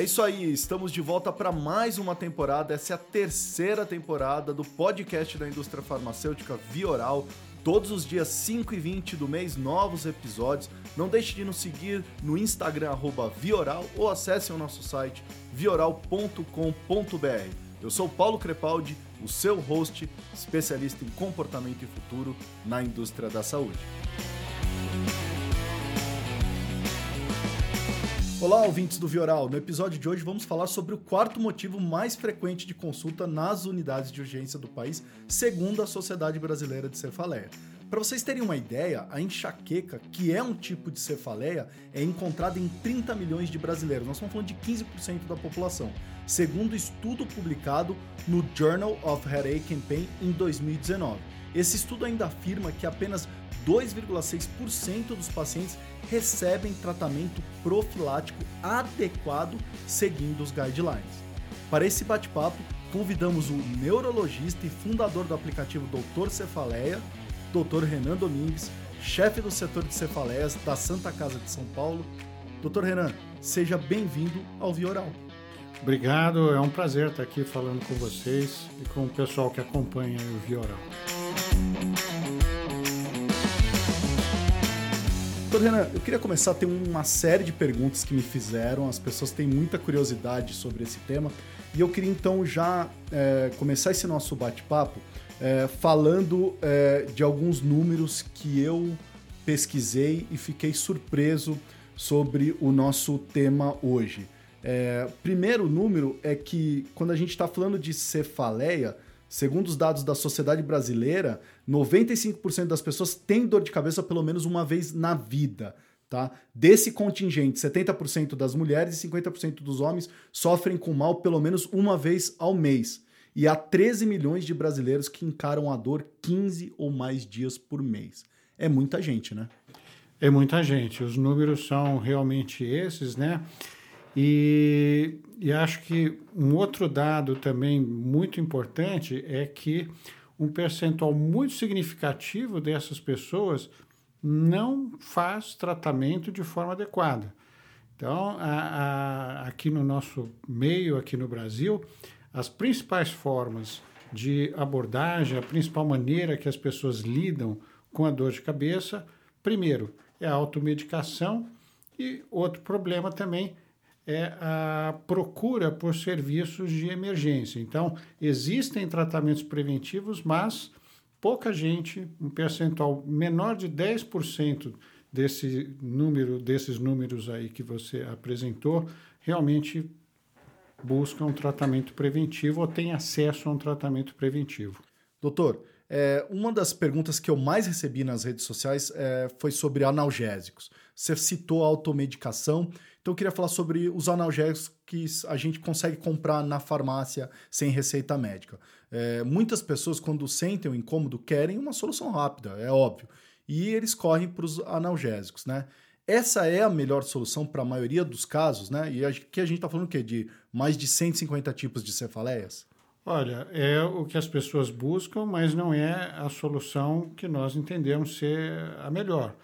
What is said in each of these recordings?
É isso aí, estamos de volta para mais uma temporada. Essa é a terceira temporada do podcast da indústria farmacêutica Vioral. Todos os dias 5 e 20 do mês, novos episódios. Não deixe de nos seguir no Instagram, Vioral, ou acesse o nosso site vioral.com.br. Eu sou Paulo Crepaldi, o seu host, especialista em comportamento e futuro na indústria da saúde. Olá, ouvintes do Vioral. No episódio de hoje vamos falar sobre o quarto motivo mais frequente de consulta nas unidades de urgência do país, segundo a Sociedade Brasileira de Cefaleia. Para vocês terem uma ideia, a enxaqueca, que é um tipo de cefaleia, é encontrada em 30 milhões de brasileiros. Nós estamos falando de 15% da população, segundo estudo publicado no Journal of Headache and Pain em 2019. Esse estudo ainda afirma que apenas 2,6% dos pacientes recebem tratamento profilático adequado seguindo os guidelines. Para esse bate-papo, convidamos o neurologista e fundador do aplicativo Doutor Cefaleia, Dr. Renan Domingues, chefe do setor de cefaleias da Santa Casa de São Paulo. Dr. Renan, seja bem-vindo ao Vioral. Obrigado, é um prazer estar aqui falando com vocês e com o pessoal que acompanha o Vioral. Doutor Renan, eu queria começar a ter uma série de perguntas que me fizeram, as pessoas têm muita curiosidade sobre esse tema, e eu queria então já é, começar esse nosso bate-papo é, falando é, de alguns números que eu pesquisei e fiquei surpreso sobre o nosso tema hoje. Primeiro número é que quando a gente está falando de cefaleia, Segundo os dados da Sociedade Brasileira, 95% das pessoas têm dor de cabeça pelo menos uma vez na vida. Tá? Desse contingente, 70% das mulheres e 50% dos homens sofrem com mal pelo menos uma vez ao mês. E há 13 milhões de brasileiros que encaram a dor 15 ou mais dias por mês. É muita gente, né? É muita gente. Os números são realmente esses, né? E, e acho que um outro dado também muito importante é que um percentual muito significativo dessas pessoas não faz tratamento de forma adequada. Então, a, a, aqui no nosso meio, aqui no Brasil, as principais formas de abordagem, a principal maneira que as pessoas lidam com a dor de cabeça, primeiro, é a automedicação e outro problema também é a procura por serviços de emergência. Então, existem tratamentos preventivos, mas pouca gente, um percentual menor de 10% desse número, desses números aí que você apresentou, realmente busca um tratamento preventivo ou tem acesso a um tratamento preventivo. Doutor, é, uma das perguntas que eu mais recebi nas redes sociais é, foi sobre analgésicos. Você citou a automedicação então eu queria falar sobre os analgésicos que a gente consegue comprar na farmácia sem receita médica. É, muitas pessoas, quando sentem o incômodo, querem uma solução rápida, é óbvio. E eles correm para os analgésicos, né? Essa é a melhor solução para a maioria dos casos, né? E aqui a gente está falando o quê? De mais de 150 tipos de cefaleias? Olha, é o que as pessoas buscam, mas não é a solução que nós entendemos ser a melhor.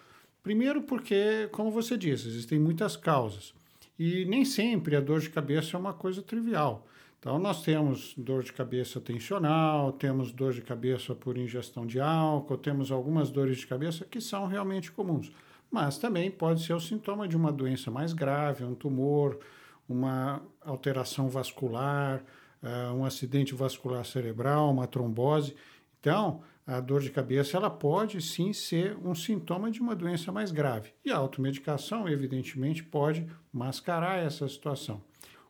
Primeiro, porque, como você disse, existem muitas causas e nem sempre a dor de cabeça é uma coisa trivial. Então, nós temos dor de cabeça tensional, temos dor de cabeça por ingestão de álcool, temos algumas dores de cabeça que são realmente comuns. Mas também pode ser o sintoma de uma doença mais grave, um tumor, uma alteração vascular, uh, um acidente vascular cerebral, uma trombose. Então, a dor de cabeça ela pode sim ser um sintoma de uma doença mais grave. E a automedicação, evidentemente, pode mascarar essa situação.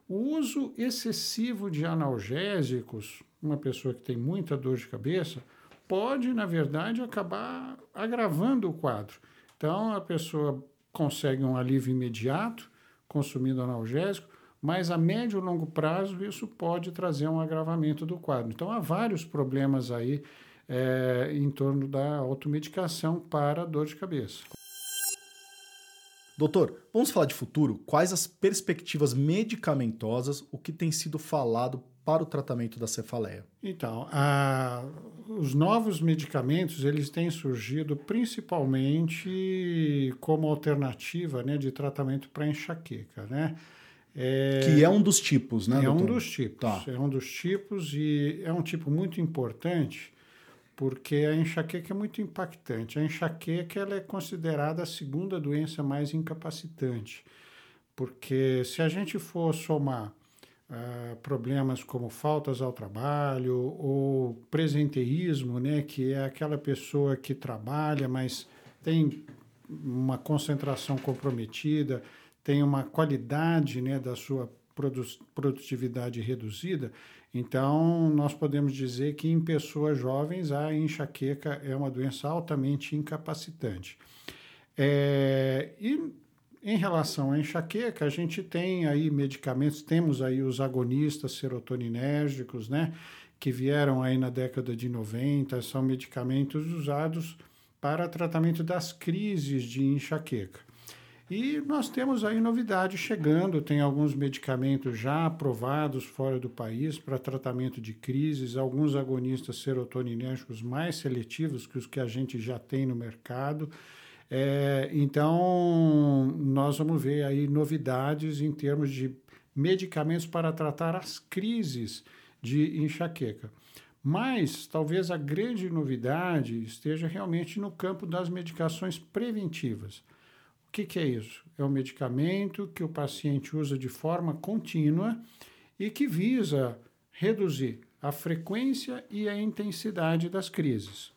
O uso excessivo de analgésicos, uma pessoa que tem muita dor de cabeça, pode, na verdade, acabar agravando o quadro. Então, a pessoa consegue um alívio imediato consumindo analgésico, mas a médio e longo prazo isso pode trazer um agravamento do quadro. Então, há vários problemas aí é, em torno da automedicação para dor de cabeça. Doutor, vamos falar de futuro? Quais as perspectivas medicamentosas, o que tem sido falado para o tratamento da cefaleia? Então, a, os novos medicamentos eles têm surgido principalmente como alternativa né, de tratamento para enxaqueca, né? É, que é um dos tipos, né? É doutor? um dos tipos. Tá. É um dos tipos e é um tipo muito importante porque a enxaqueca é muito impactante. A enxaqueca ela é considerada a segunda doença mais incapacitante, porque se a gente for somar uh, problemas como faltas ao trabalho ou presenteísmo, né, que é aquela pessoa que trabalha, mas tem uma concentração comprometida, tem uma qualidade né, da sua produtividade reduzida, então, nós podemos dizer que em pessoas jovens a enxaqueca é uma doença altamente incapacitante. É, e em relação à enxaqueca, a gente tem aí medicamentos, temos aí os agonistas serotoninérgicos, né, que vieram aí na década de 90, são medicamentos usados para tratamento das crises de enxaqueca. E nós temos aí novidade chegando, tem alguns medicamentos já aprovados fora do país para tratamento de crises, alguns agonistas serotoninérgicos mais seletivos que os que a gente já tem no mercado. É, então, nós vamos ver aí novidades em termos de medicamentos para tratar as crises de enxaqueca. Mas talvez a grande novidade esteja realmente no campo das medicações preventivas. Que, que é isso? É um medicamento que o paciente usa de forma contínua e que visa reduzir a frequência e a intensidade das crises.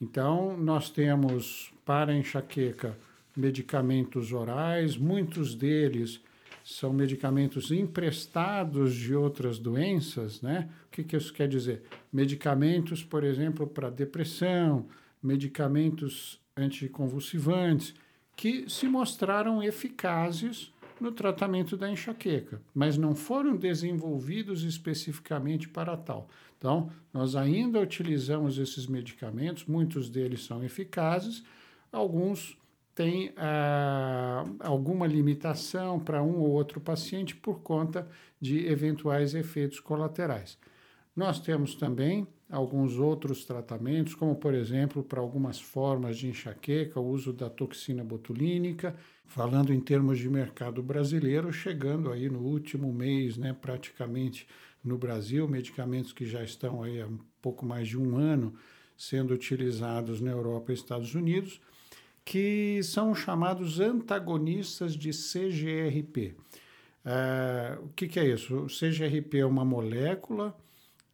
Então, nós temos para enxaqueca medicamentos orais, muitos deles são medicamentos emprestados de outras doenças, né? O que, que isso quer dizer? Medicamentos, por exemplo, para depressão, medicamentos anticonvulsivantes, que se mostraram eficazes no tratamento da enxaqueca, mas não foram desenvolvidos especificamente para tal. Então, nós ainda utilizamos esses medicamentos, muitos deles são eficazes, alguns têm ah, alguma limitação para um ou outro paciente por conta de eventuais efeitos colaterais. Nós temos também alguns outros tratamentos, como por exemplo, para algumas formas de enxaqueca, o uso da toxina botulínica, falando em termos de mercado brasileiro, chegando aí no último mês, né, praticamente no Brasil, medicamentos que já estão aí há um pouco mais de um ano sendo utilizados na Europa e Estados Unidos, que são chamados antagonistas de CGRP. Uh, o que, que é isso? O CGRP é uma molécula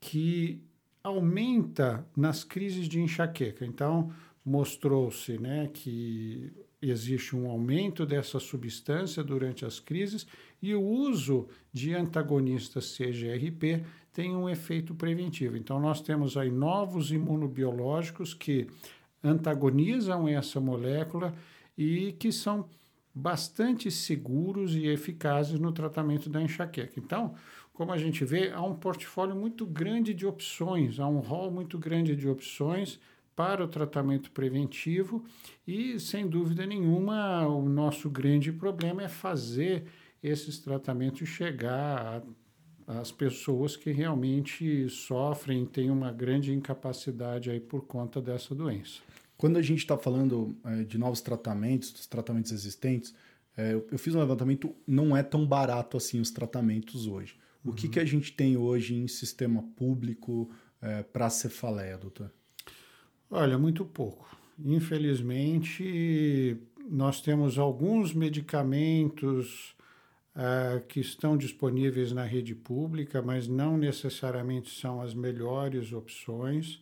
que aumenta nas crises de enxaqueca. Então, mostrou-se né, que existe um aumento dessa substância durante as crises e o uso de antagonistas CGRP tem um efeito preventivo. Então, nós temos aí novos imunobiológicos que antagonizam essa molécula e que são bastante seguros e eficazes no tratamento da enxaqueca. Então, como a gente vê, há um portfólio muito grande de opções, há um rol muito grande de opções para o tratamento preventivo e, sem dúvida nenhuma, o nosso grande problema é fazer esses tratamentos chegar às pessoas que realmente sofrem, têm uma grande incapacidade aí por conta dessa doença. Quando a gente está falando é, de novos tratamentos, dos tratamentos existentes, é, eu, eu fiz um levantamento, não é tão barato assim os tratamentos hoje. O que, que a gente tem hoje em sistema público é, para cefaleia, doutor? Olha, muito pouco. Infelizmente, nós temos alguns medicamentos uh, que estão disponíveis na rede pública, mas não necessariamente são as melhores opções.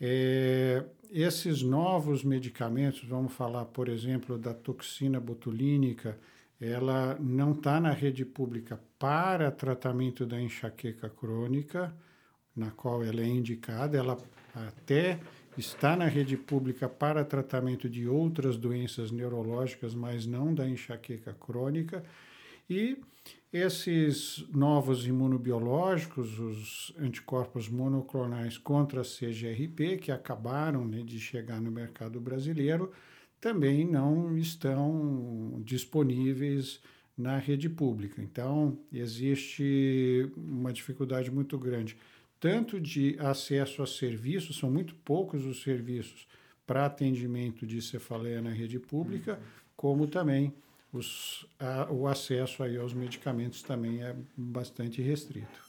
É, esses novos medicamentos, vamos falar, por exemplo, da toxina botulínica, ela não está na rede pública para tratamento da enxaqueca crônica, na qual ela é indicada, ela até está na rede pública para tratamento de outras doenças neurológicas, mas não da enxaqueca crônica. E esses novos imunobiológicos, os anticorpos monoclonais contra a CGRP, que acabaram né, de chegar no mercado brasileiro, também não estão disponíveis na rede pública. Então, existe uma dificuldade muito grande, tanto de acesso a serviços, são muito poucos os serviços para atendimento de cefaleia na rede pública, uhum. como também os, a, o acesso aí aos medicamentos também é bastante restrito.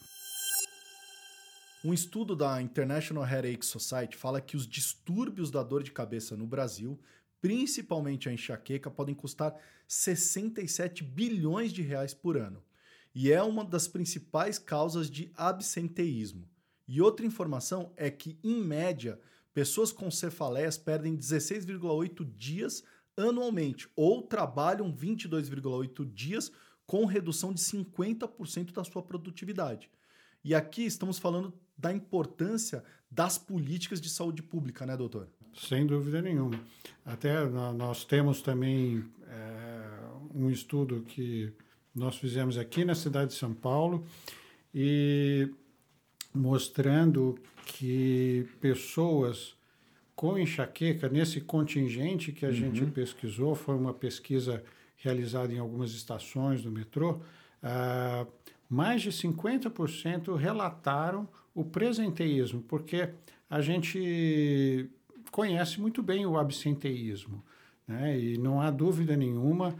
Um estudo da International Headache Society fala que os distúrbios da dor de cabeça no Brasil, principalmente a enxaqueca, podem custar 67 bilhões de reais por ano. E é uma das principais causas de absenteísmo. E outra informação é que, em média, pessoas com cefaleias perdem 16,8 dias anualmente ou trabalham 22,8 dias com redução de 50% da sua produtividade. E aqui estamos falando da importância das políticas de saúde pública, né, doutor? Sem dúvida nenhuma. Até nós temos também é, um estudo que nós fizemos aqui na cidade de São Paulo e mostrando que pessoas com enxaqueca, nesse contingente que a uhum. gente pesquisou, foi uma pesquisa realizada em algumas estações do metrô, ah, mais de 50% relataram o presenteísmo, porque a gente conhece muito bem o absenteísmo, né? e não há dúvida nenhuma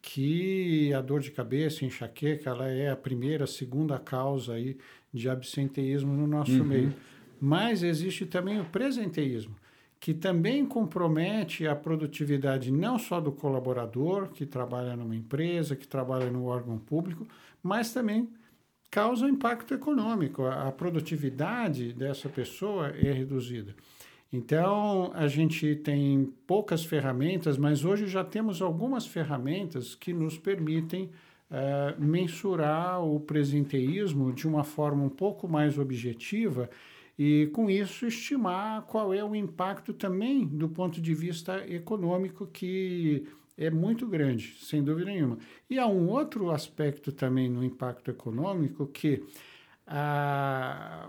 que a dor de cabeça, enxaqueca, ela é a primeira, segunda causa aí de absenteísmo no nosso uhum. meio. Mas existe também o presenteísmo, que também compromete a produtividade não só do colaborador que trabalha numa empresa, que trabalha no órgão público, mas também causa impacto econômico. A produtividade dessa pessoa é reduzida. Então, a gente tem poucas ferramentas, mas hoje já temos algumas ferramentas que nos permitem uh, mensurar o presenteísmo de uma forma um pouco mais objetiva e, com isso, estimar qual é o impacto também do ponto de vista econômico, que é muito grande, sem dúvida nenhuma. E há um outro aspecto também no impacto econômico que ah,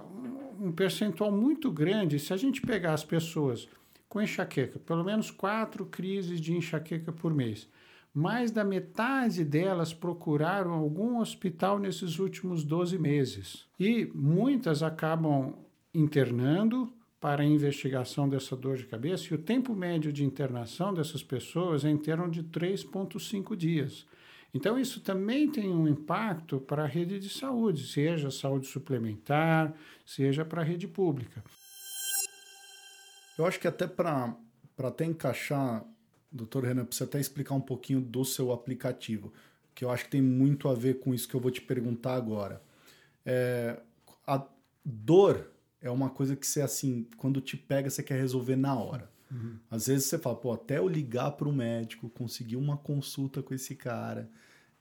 um percentual muito grande, se a gente pegar as pessoas com enxaqueca, pelo menos quatro crises de enxaqueca por mês, mais da metade delas procuraram algum hospital nesses últimos 12 meses. E muitas acabam internando para a investigação dessa dor de cabeça, e o tempo médio de internação dessas pessoas é em torno de 3,5 dias. Então, isso também tem um impacto para a rede de saúde, seja saúde suplementar, seja para a rede pública. Eu acho que até para até encaixar, doutor Renan, precisa até explicar um pouquinho do seu aplicativo, que eu acho que tem muito a ver com isso que eu vou te perguntar agora. É, a dor é uma coisa que você, assim, quando te pega, você quer resolver na hora. Uhum. Às vezes você fala, pô, até eu ligar para o médico, conseguir uma consulta com esse cara,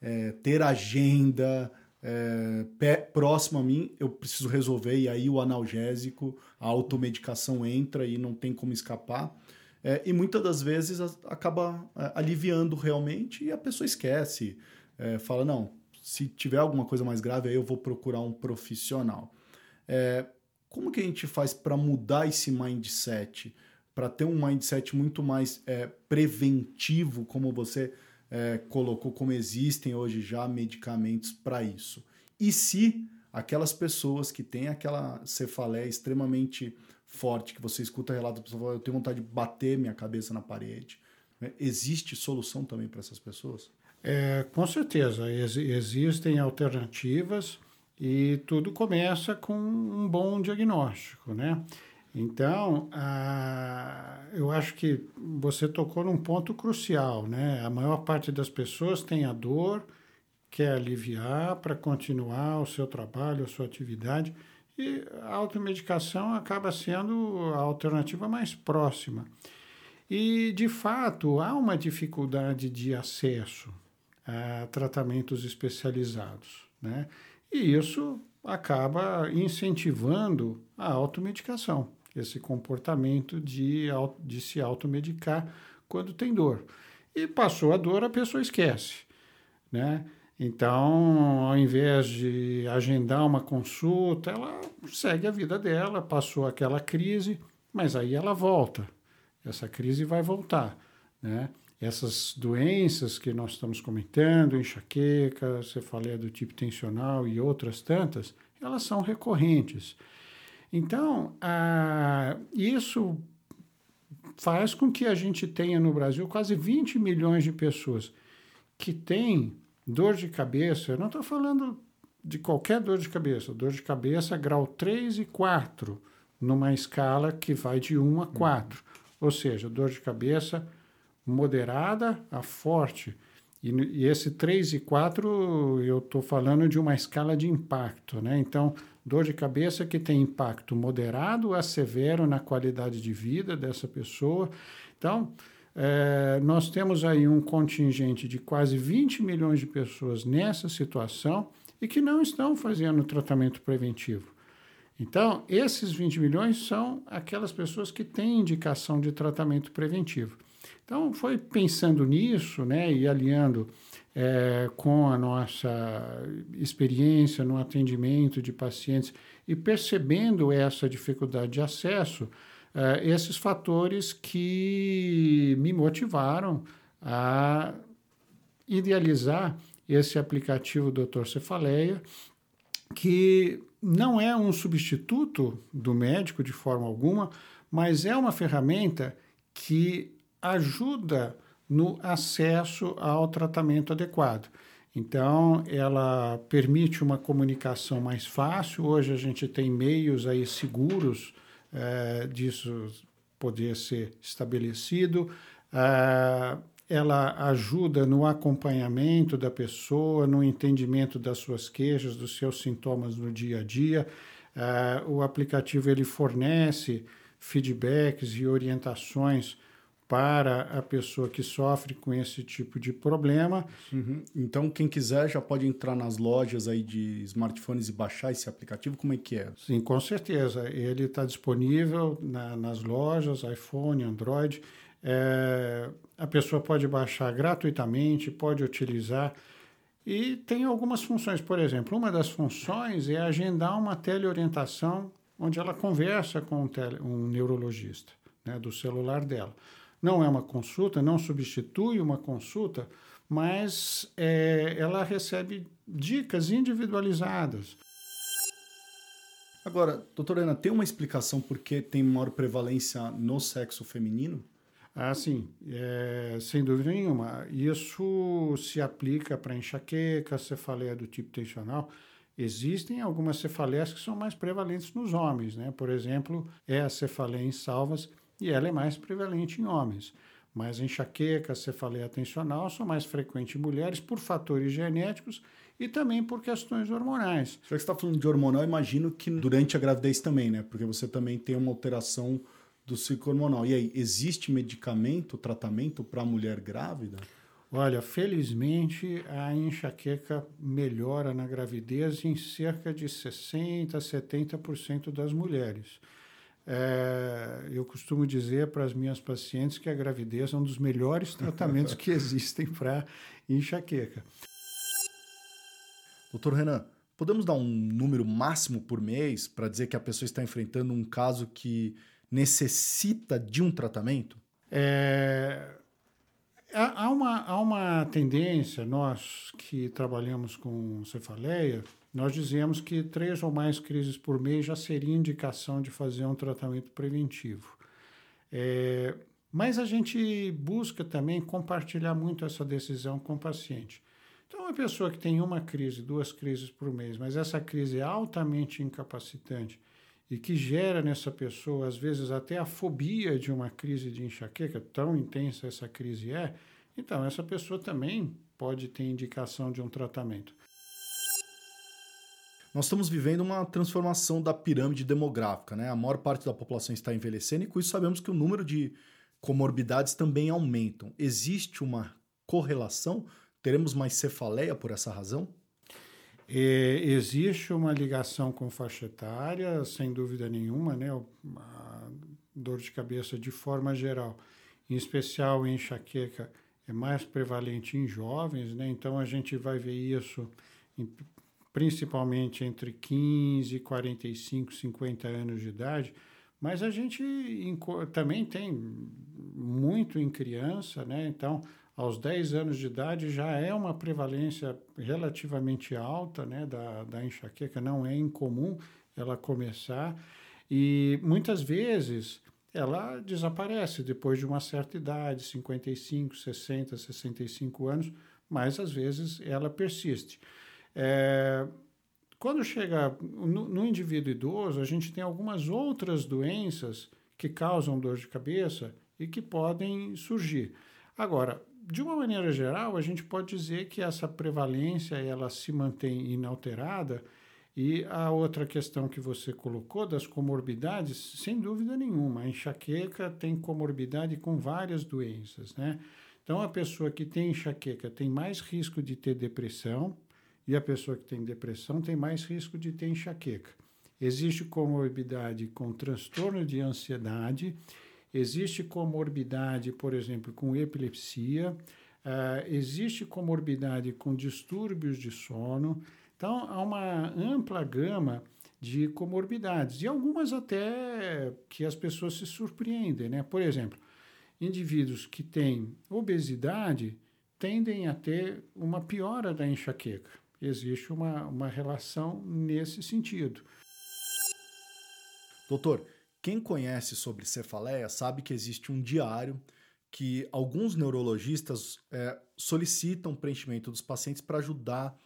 é, ter agenda é, pé, próximo a mim, eu preciso resolver, e aí o analgésico, a automedicação entra e não tem como escapar. É, e muitas das vezes acaba é, aliviando realmente e a pessoa esquece. É, fala, não, se tiver alguma coisa mais grave, aí eu vou procurar um profissional. É, como que a gente faz para mudar esse mindset? Para ter um mindset muito mais é, preventivo, como você é, colocou, como existem hoje já medicamentos para isso. E se aquelas pessoas que têm aquela cefaleia extremamente forte, que você escuta relato da pessoa, eu tenho vontade de bater minha cabeça na parede, né? existe solução também para essas pessoas? É, com certeza, Ex existem alternativas. E tudo começa com um bom diagnóstico, né? Então, eu acho que você tocou num ponto crucial, né? A maior parte das pessoas tem a dor, quer aliviar para continuar o seu trabalho, a sua atividade, e a automedicação acaba sendo a alternativa mais próxima. E, de fato, há uma dificuldade de acesso a tratamentos especializados, né? E isso acaba incentivando a automedicação, esse comportamento de, de se automedicar quando tem dor. E passou a dor, a pessoa esquece, né? Então, ao invés de agendar uma consulta, ela segue a vida dela, passou aquela crise, mas aí ela volta. Essa crise vai voltar, né? Essas doenças que nós estamos comentando, enxaqueca, cefaleia do tipo tensional e outras tantas, elas são recorrentes. Então, isso faz com que a gente tenha no Brasil quase 20 milhões de pessoas que tem dor de cabeça, eu não estou falando de qualquer dor de cabeça, dor de cabeça grau 3 e 4, numa escala que vai de 1 a 4. Uhum. Ou seja, dor de cabeça moderada a forte. E, e esse 3 e 4, eu estou falando de uma escala de impacto, né? Então, dor de cabeça que tem impacto moderado a severo na qualidade de vida dessa pessoa. Então, é, nós temos aí um contingente de quase 20 milhões de pessoas nessa situação e que não estão fazendo tratamento preventivo. Então, esses 20 milhões são aquelas pessoas que têm indicação de tratamento preventivo. Então, foi pensando nisso né, e aliando é, com a nossa experiência no atendimento de pacientes e percebendo essa dificuldade de acesso, é, esses fatores que me motivaram a idealizar esse aplicativo Doutor Cefaleia, que não é um substituto do médico de forma alguma, mas é uma ferramenta que ajuda no acesso ao tratamento adequado. Então, ela permite uma comunicação mais fácil. Hoje a gente tem meios aí seguros é, disso poder ser estabelecido. É, ela ajuda no acompanhamento da pessoa, no entendimento das suas queixas, dos seus sintomas no dia a dia. É, o aplicativo ele fornece feedbacks e orientações para a pessoa que sofre com esse tipo de problema. Uhum. Então, quem quiser já pode entrar nas lojas aí de smartphones e baixar esse aplicativo. Como é que é? Sim, com certeza. Ele está disponível na, nas lojas, iPhone, Android. É, a pessoa pode baixar gratuitamente, pode utilizar. E tem algumas funções. Por exemplo, uma das funções é agendar uma teleorientação onde ela conversa com um, tele, um neurologista né, do celular dela. Não é uma consulta, não substitui uma consulta, mas é, ela recebe dicas individualizadas. Agora, doutora Ana, tem uma explicação por que tem maior prevalência no sexo feminino? Ah, sim, é, sem dúvida nenhuma. Isso se aplica para enxaqueca, cefaleia do tipo tensional. Existem algumas cefaleias que são mais prevalentes nos homens, né? Por exemplo, é a cefaleia em salvas, e ela é mais prevalente em homens. Mas enxaqueca, cefaleia tensional são mais frequentes em mulheres por fatores genéticos e também por questões hormonais. Já que você está falando de hormonal, imagino que durante a gravidez também, né? Porque você também tem uma alteração do ciclo hormonal. E aí, existe medicamento, tratamento para a mulher grávida? Olha, felizmente a enxaqueca melhora na gravidez em cerca de 60% a 70% das mulheres. É, eu costumo dizer para as minhas pacientes que a gravidez é um dos melhores tratamentos que existem para enxaqueca. Doutor Renan, podemos dar um número máximo por mês para dizer que a pessoa está enfrentando um caso que necessita de um tratamento? É, há, uma, há uma tendência, nós que trabalhamos com cefaleia, nós dizemos que três ou mais crises por mês já seria indicação de fazer um tratamento preventivo. É, mas a gente busca também compartilhar muito essa decisão com o paciente. Então, uma pessoa que tem uma crise, duas crises por mês, mas essa crise é altamente incapacitante e que gera nessa pessoa, às vezes, até a fobia de uma crise de enxaqueca, tão intensa essa crise é, então essa pessoa também pode ter indicação de um tratamento. Nós estamos vivendo uma transformação da pirâmide demográfica, né? A maior parte da população está envelhecendo e com isso sabemos que o número de comorbidades também aumentam. Existe uma correlação? Teremos mais cefaleia por essa razão? É, existe uma ligação com faixa etária, sem dúvida nenhuma, né? A dor de cabeça de forma geral, em especial em enxaqueca, é mais prevalente em jovens, né? Então a gente vai ver isso em principalmente entre 15 e 45, 50 anos de idade, mas a gente também tem muito em criança, né? Então, aos 10 anos de idade já é uma prevalência relativamente alta, né, da, da enxaqueca, não é incomum ela começar e muitas vezes ela desaparece depois de uma certa idade, 55, 60, 65 anos, mas às vezes ela persiste. É, quando chega no, no, indivíduo idoso, a gente tem algumas outras doenças que causam dor de cabeça e que podem surgir. Agora, de uma maneira geral, a gente pode dizer que essa prevalência ela se mantém inalterada e a outra questão que você colocou das comorbidades, sem dúvida nenhuma, a enxaqueca tem comorbidade com várias doenças, né? Então, a pessoa que tem enxaqueca tem mais risco de ter depressão e a pessoa que tem depressão tem mais risco de ter enxaqueca. Existe comorbidade com transtorno de ansiedade, existe comorbidade, por exemplo, com epilepsia, uh, existe comorbidade com distúrbios de sono, então, há uma ampla gama de comorbidades e algumas até que as pessoas se surpreendem, né? Por exemplo, indivíduos que têm obesidade tendem a ter uma piora da enxaqueca. Existe uma, uma relação nesse sentido. Doutor, quem conhece sobre cefaleia sabe que existe um diário que alguns neurologistas é, solicitam preenchimento dos pacientes para ajudar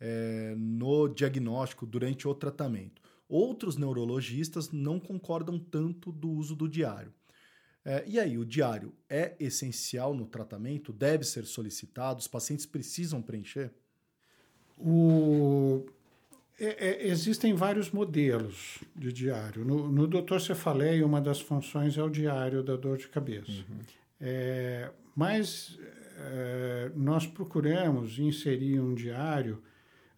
é, no diagnóstico durante o tratamento. Outros neurologistas não concordam tanto do uso do diário. É, e aí, o diário é essencial no tratamento? Deve ser solicitado? Os pacientes precisam preencher? O... É, é, existem vários modelos de diário. No, no Doutor Cefaleia, uma das funções é o diário da dor de cabeça. Uhum. É, mas é, nós procuramos inserir um diário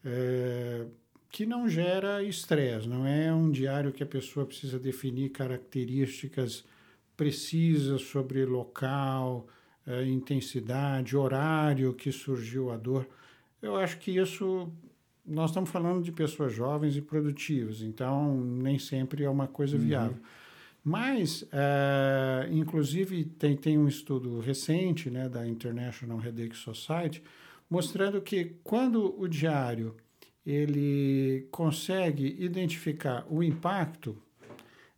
é, que não gera estresse, não é um diário que a pessoa precisa definir características precisas sobre local, é, intensidade, horário que surgiu a dor. Eu acho que isso nós estamos falando de pessoas jovens e produtivas, então nem sempre é uma coisa uhum. viável. Mas, é, inclusive, tem, tem um estudo recente né, da International Headache Society mostrando que quando o diário ele consegue identificar o impacto,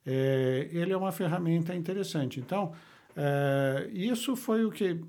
é, ele é uma ferramenta interessante. Então, é, isso foi o que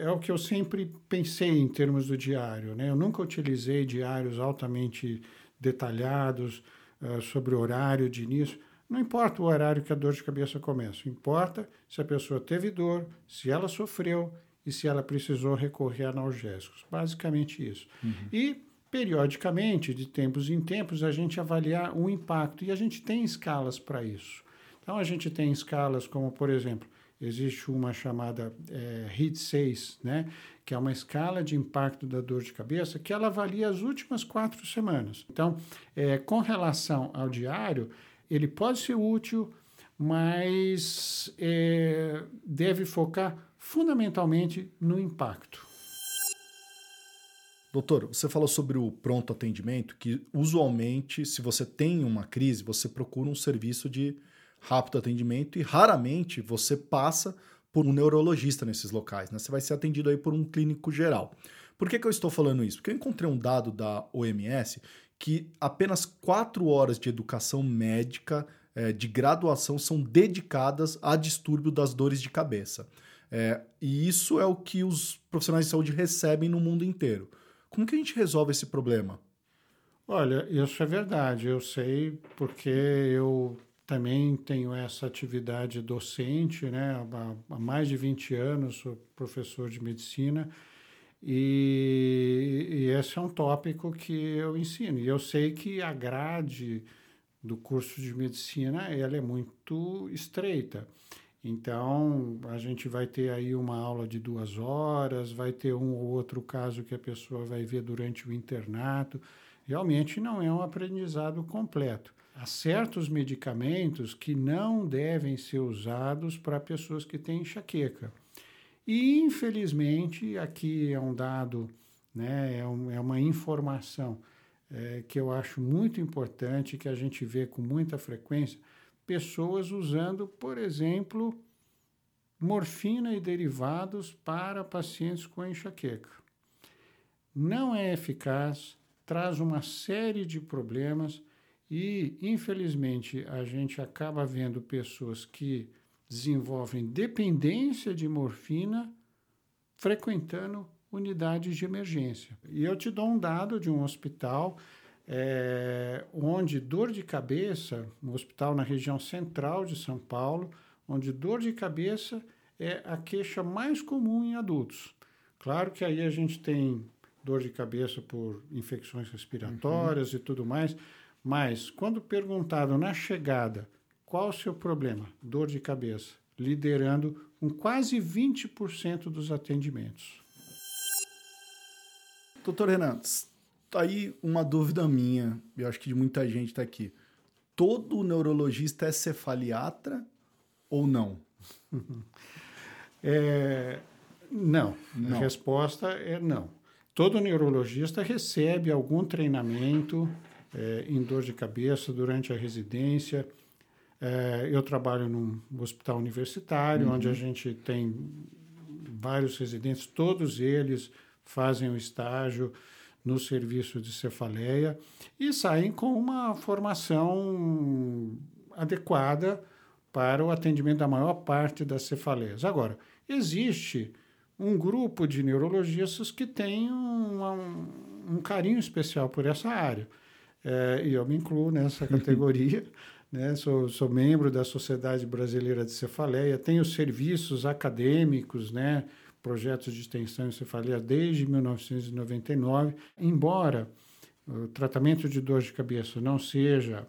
é o que eu sempre pensei em termos do diário. Né? Eu nunca utilizei diários altamente detalhados uh, sobre horário de início. Não importa o horário que a dor de cabeça começa, importa se a pessoa teve dor, se ela sofreu e se ela precisou recorrer a analgésicos. Basicamente isso. Uhum. E, periodicamente, de tempos em tempos, a gente avaliar o impacto. E a gente tem escalas para isso. Então, a gente tem escalas como, por exemplo, existe uma chamada é, HIT6, né? que é uma escala de impacto da dor de cabeça, que ela avalia as últimas quatro semanas. Então, é, com relação ao diário, ele pode ser útil, mas é, deve focar fundamentalmente no impacto. Doutor, você falou sobre o pronto atendimento, que usualmente, se você tem uma crise, você procura um serviço de rápido atendimento e raramente você passa por um neurologista nesses locais, né? Você vai ser atendido aí por um clínico geral. Por que, que eu estou falando isso? Porque eu encontrei um dado da OMS que apenas quatro horas de educação médica é, de graduação são dedicadas a distúrbio das dores de cabeça. É, e isso é o que os profissionais de saúde recebem no mundo inteiro. Como que a gente resolve esse problema? Olha, isso é verdade. Eu sei porque eu também tenho essa atividade docente, né? Há, mais de 20 anos sou professor de medicina e, e, esse é um tópico que eu ensino. E eu sei que a grade do curso de medicina ela é muito estreita. Então, a gente vai ter aí uma aula de duas horas, vai ter um ou outro caso que a pessoa vai ver durante o internato. Realmente não é um aprendizado completo. Há certos medicamentos que não devem ser usados para pessoas que têm enxaqueca. E, infelizmente, aqui é um dado, né, é, um, é uma informação é, que eu acho muito importante, que a gente vê com muita frequência pessoas usando, por exemplo, morfina e derivados para pacientes com enxaqueca. Não é eficaz, traz uma série de problemas e, infelizmente, a gente acaba vendo pessoas que desenvolvem dependência de morfina frequentando unidades de emergência. E eu te dou um dado de um hospital é, onde dor de cabeça, um hospital na região central de São Paulo, onde dor de cabeça é a queixa mais comum em adultos. Claro que aí a gente tem dor de cabeça por infecções respiratórias uhum. e tudo mais, mas quando perguntado na chegada qual o seu problema, dor de cabeça, liderando com quase 20% dos atendimentos. Doutor Renan, tá aí uma dúvida minha, eu acho que de muita gente está aqui. Todo neurologista é cefaliatra ou não? é, não. não. A resposta é não. Todo neurologista recebe algum treinamento é, em dor de cabeça durante a residência. É, eu trabalho num hospital universitário, uhum. onde a gente tem vários residentes, todos eles fazem o estágio no serviço de cefaleia e saem com uma formação adequada para o atendimento da maior parte das cefaleias. Agora, existe um grupo de neurologistas que tem um, um, um carinho especial por essa área. É, e eu me incluo nessa categoria. né? sou, sou membro da Sociedade Brasileira de Cefaleia, tenho serviços acadêmicos, né? projetos de extensão em cefaleia desde 1999. Embora o tratamento de dor de cabeça não seja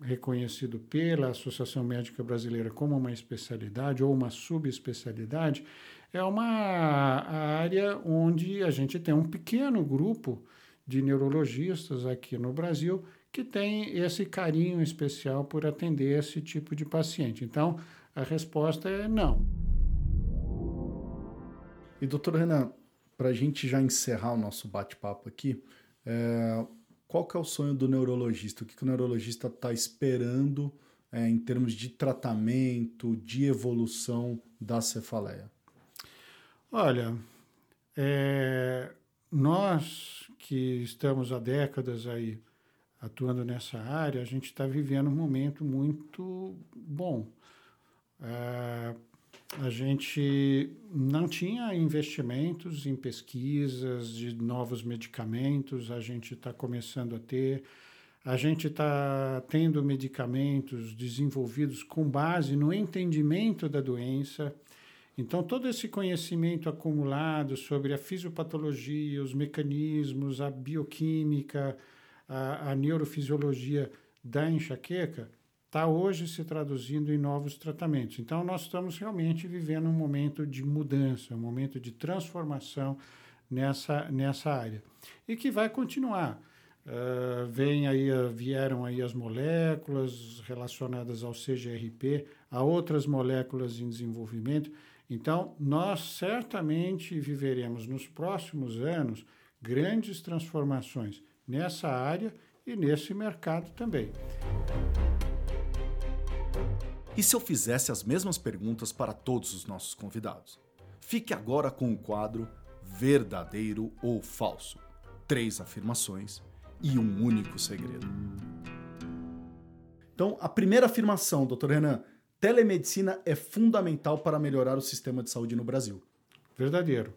reconhecido pela Associação Médica Brasileira como uma especialidade ou uma subespecialidade, é uma área onde a gente tem um pequeno grupo de neurologistas aqui no Brasil que tem esse carinho especial por atender esse tipo de paciente. Então, a resposta é não. E, doutor Renan, para a gente já encerrar o nosso bate-papo aqui, é, qual que é o sonho do neurologista? O que, que o neurologista está esperando é, em termos de tratamento, de evolução da cefaleia? Olha, é, nós que estamos há décadas aí atuando nessa área, a gente está vivendo um momento muito bom. É, a gente não tinha investimentos em pesquisas de novos medicamentos, a gente está começando a ter. A gente está tendo medicamentos desenvolvidos com base no entendimento da doença. Então, todo esse conhecimento acumulado sobre a fisiopatologia, os mecanismos, a bioquímica, a, a neurofisiologia da enxaqueca está hoje se traduzindo em novos tratamentos. Então, nós estamos realmente vivendo um momento de mudança, um momento de transformação nessa, nessa área e que vai continuar. Uh, vem aí, vieram aí as moléculas relacionadas ao CGRP, a outras moléculas em desenvolvimento. Então, nós certamente viveremos nos próximos anos grandes transformações nessa área e nesse mercado também. E se eu fizesse as mesmas perguntas para todos os nossos convidados? Fique agora com o quadro Verdadeiro ou Falso. Três afirmações e um único segredo. Então, a primeira afirmação, doutor Renan, telemedicina é fundamental para melhorar o sistema de saúde no Brasil. Verdadeiro.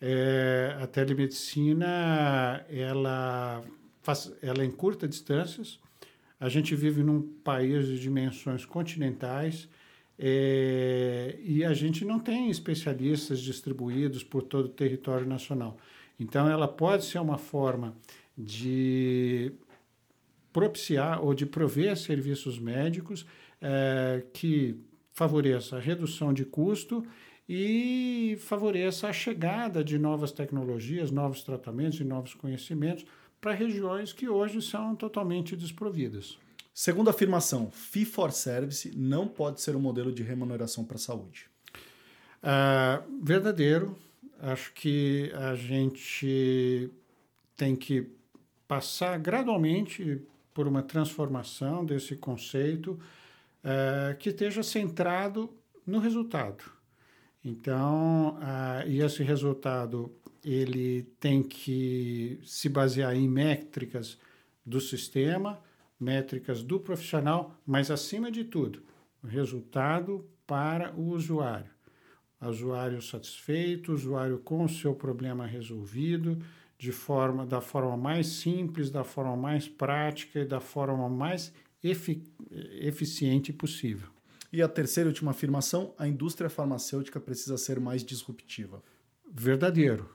É, a telemedicina ela, faz, ela é em curtas distâncias. A gente vive num país de dimensões continentais é, e a gente não tem especialistas distribuídos por todo o território nacional. Então, ela pode ser uma forma de propiciar ou de prover serviços médicos é, que favoreça a redução de custo e favoreça a chegada de novas tecnologias, novos tratamentos e novos conhecimentos para regiões que hoje são totalmente desprovidas. Segunda afirmação, fee for service não pode ser um modelo de remuneração para a saúde. Ah, verdadeiro. Acho que a gente tem que passar gradualmente por uma transformação desse conceito uh, que esteja centrado no resultado. Então, uh, e esse resultado ele tem que se basear em métricas do sistema, métricas do profissional, mas acima de tudo, resultado para o usuário. usuário satisfeito, usuário com o seu problema resolvido, de forma da forma mais simples, da forma mais prática e da forma mais efic eficiente possível. E a terceira e última afirmação: a indústria farmacêutica precisa ser mais disruptiva. Verdadeiro.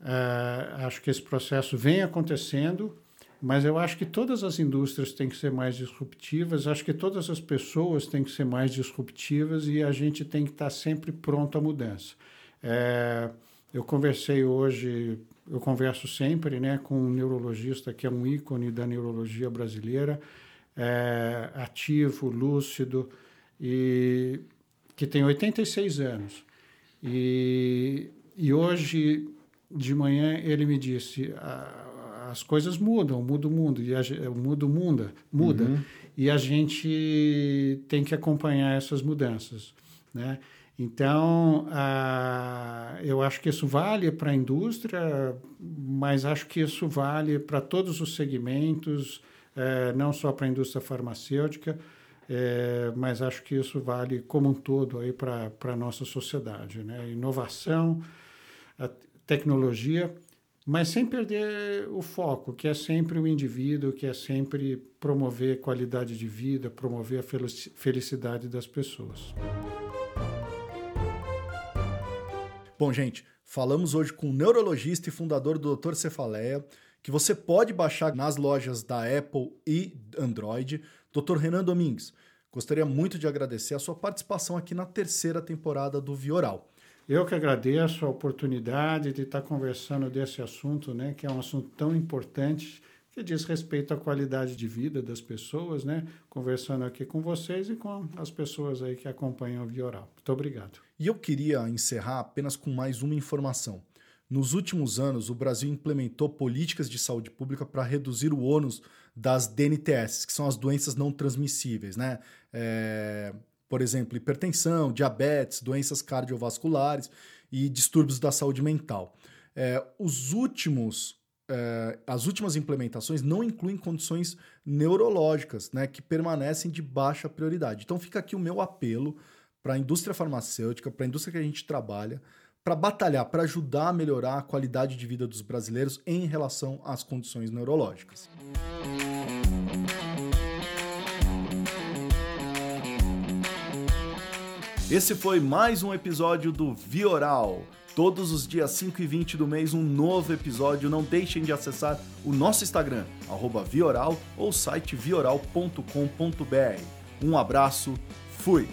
Uh, acho que esse processo vem acontecendo, mas eu acho que todas as indústrias têm que ser mais disruptivas, acho que todas as pessoas têm que ser mais disruptivas e a gente tem que estar sempre pronto à mudança. É, eu conversei hoje, eu converso sempre né, com um neurologista que é um ícone da neurologia brasileira, é, ativo, lúcido, e que tem 86 anos. E, e hoje de manhã ele me disse: as coisas mudam, muda o mundo, e a, muda o mundo, muda, uhum. e a gente tem que acompanhar essas mudanças, né? Então, eu acho que isso vale para a indústria, mas acho que isso vale para todos os segmentos, é, não só para a indústria farmacêutica, é, mas acho que isso vale como um todo aí para a nossa sociedade. Né? Inovação, tecnologia, mas sem perder o foco, que é sempre o indivíduo, que é sempre promover qualidade de vida, promover a felicidade das pessoas. Bom, gente, falamos hoje com o neurologista e fundador do Dr. Cefaleia, que você pode baixar nas lojas da Apple e Android, Dr. Renan Domingues. Gostaria muito de agradecer a sua participação aqui na terceira temporada do Vioral. Eu que agradeço a oportunidade de estar conversando desse assunto, né, que é um assunto tão importante que diz respeito à qualidade de vida das pessoas, né? Conversando aqui com vocês e com as pessoas aí que acompanham o Vioral. Muito obrigado. E eu queria encerrar apenas com mais uma informação. Nos últimos anos, o Brasil implementou políticas de saúde pública para reduzir o ônus das DNTS, que são as doenças não transmissíveis, né? É, por exemplo, hipertensão, diabetes, doenças cardiovasculares e distúrbios da saúde mental. É, os últimos, é, as últimas implementações não incluem condições neurológicas, né, que permanecem de baixa prioridade. Então fica aqui o meu apelo para a indústria farmacêutica, para a indústria que a gente trabalha, para batalhar, para ajudar a melhorar a qualidade de vida dos brasileiros em relação às condições neurológicas. Esse foi mais um episódio do Vioral. Todos os dias 5 e 20 do mês, um novo episódio. Não deixem de acessar o nosso Instagram, Vioral, ou site vioral.com.br. Um abraço, fui!